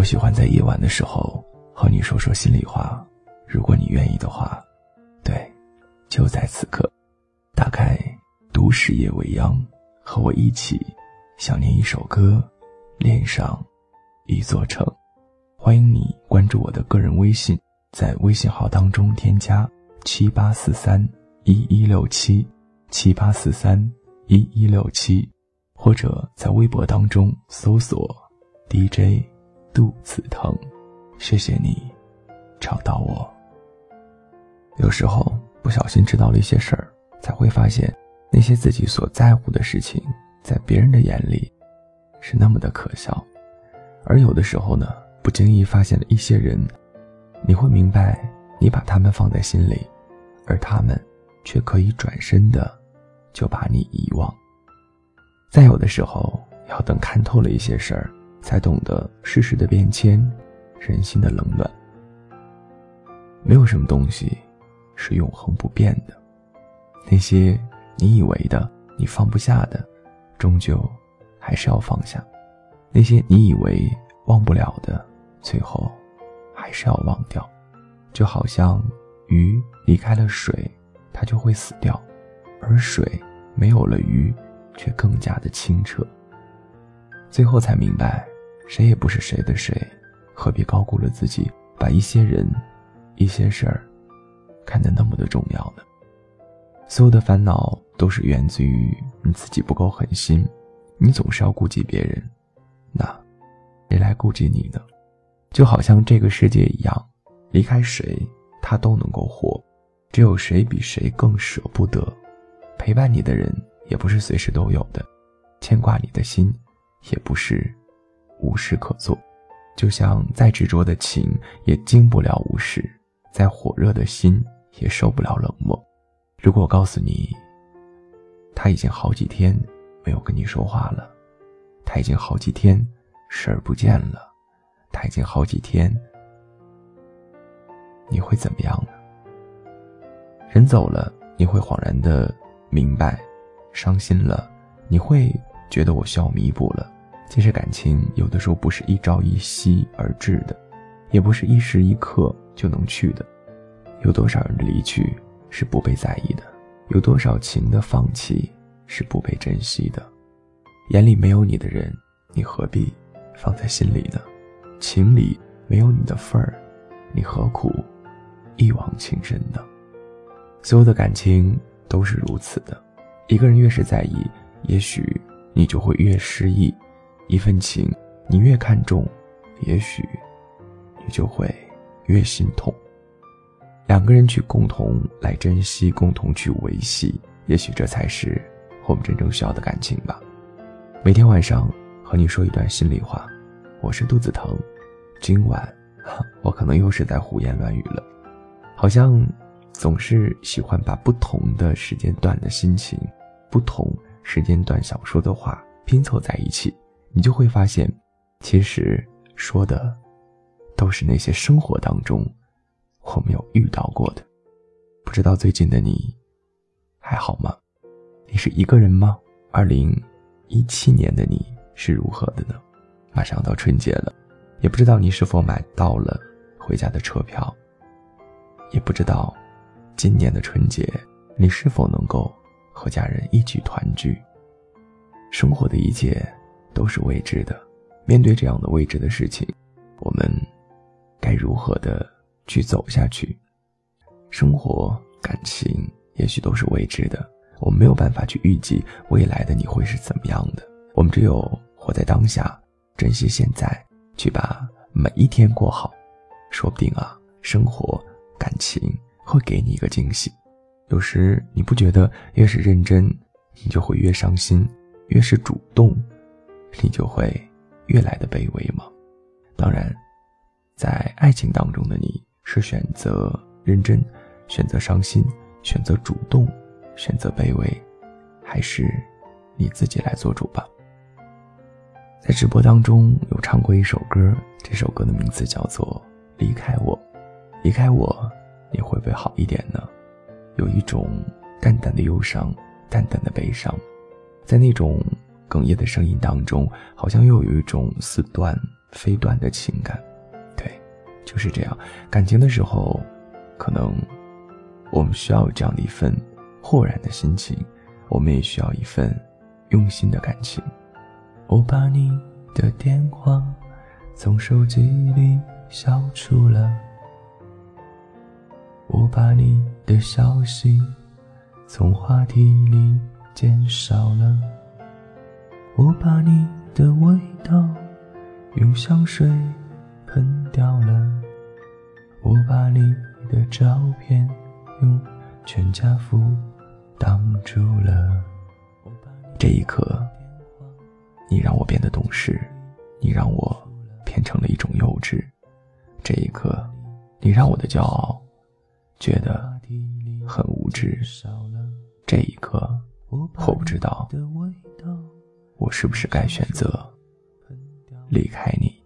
我喜欢在夜晚的时候和你说说心里话，如果你愿意的话，对，就在此刻，打开《都市夜未央》，和我一起想念一首歌，恋上一座城。欢迎你关注我的个人微信，在微信号当中添加七八四三一一六七七八四三一一六七，或者在微博当中搜索 DJ 肚子疼。谢谢你找到我。有时候不小心知道了一些事儿，才会发现那些自己所在乎的事情，在别人的眼里是那么的可笑，而有的时候呢。不经意发现了一些人，你会明白，你把他们放在心里，而他们却可以转身的就把你遗忘。再有的时候，要等看透了一些事儿，才懂得世事的变迁，人心的冷暖。没有什么东西是永恒不变的，那些你以为的、你放不下的，终究还是要放下；那些你以为忘不了的。最后，还是要忘掉，就好像鱼离开了水，它就会死掉，而水没有了鱼，却更加的清澈。最后才明白，谁也不是谁的谁，何必高估了自己，把一些人、一些事儿看得那么的重要呢？所有的烦恼都是源自于你自己不够狠心，你总是要顾及别人，那谁来顾及你呢？就好像这个世界一样，离开谁他都能够活，只有谁比谁更舍不得。陪伴你的人也不是随时都有的，牵挂你的心也不是无事可做。就像再执着的情也经不了无事，再火热的心也受不了冷漠。如果我告诉你，他已经好几天没有跟你说话了，他已经好几天视而不见了。他已经好几天，你会怎么样呢？人走了，你会恍然的明白；伤心了，你会觉得我需要弥补了。其实感情有的时候不是一朝一夕而至的，也不是一时一刻就能去的。有多少人的离去是不被在意的？有多少情的放弃是不被珍惜的？眼里没有你的人，你何必放在心里呢？情里没有你的份儿，你何苦一往情深呢？所有的感情都是如此的，一个人越是在意，也许你就会越失意；一份情你越看重，也许你就会越心痛。两个人去共同来珍惜，共同去维系，也许这才是我们真正需要的感情吧。每天晚上和你说一段心里话。我是肚子疼，今晚我可能又是在胡言乱语了，好像总是喜欢把不同的时间段的心情、不同时间段想说的话拼凑在一起，你就会发现，其实说的都是那些生活当中我没有遇到过的。不知道最近的你还好吗？你是一个人吗？二零一七年的你是如何的呢？马上到春节了，也不知道你是否买到了回家的车票，也不知道今年的春节你是否能够和家人一起团聚。生活的一切都是未知的，面对这样的未知的事情，我们该如何的去走下去？生活、感情也许都是未知的，我们没有办法去预计未来的你会是怎么样的，我们只有活在当下。珍惜现在，去把每一天过好，说不定啊，生活、感情会给你一个惊喜。有时你不觉得越是认真，你就会越伤心；越是主动，你就会越来的卑微吗？当然，在爱情当中的你是选择认真、选择伤心、选择主动、选择卑微，还是你自己来做主吧。在直播当中有唱过一首歌，这首歌的名字叫做《离开我》，离开我，你会不会好一点呢？有一种淡淡的忧伤，淡淡的悲伤，在那种哽咽的声音当中，好像又有一种似断非断的情感。对，就是这样。感情的时候，可能我们需要这样的一份豁然的心情，我们也需要一份用心的感情。我把你的电话从手机里消除了，我把你的消息从话题里减少了，我把你的味道用香水喷掉了，我把你的照片用全家福挡住了。这一刻，你让我变得懂事，你让我变成了一种幼稚。这一刻，你让我的骄傲觉得很无知。这一刻，我不知道我是不是该选择离开你。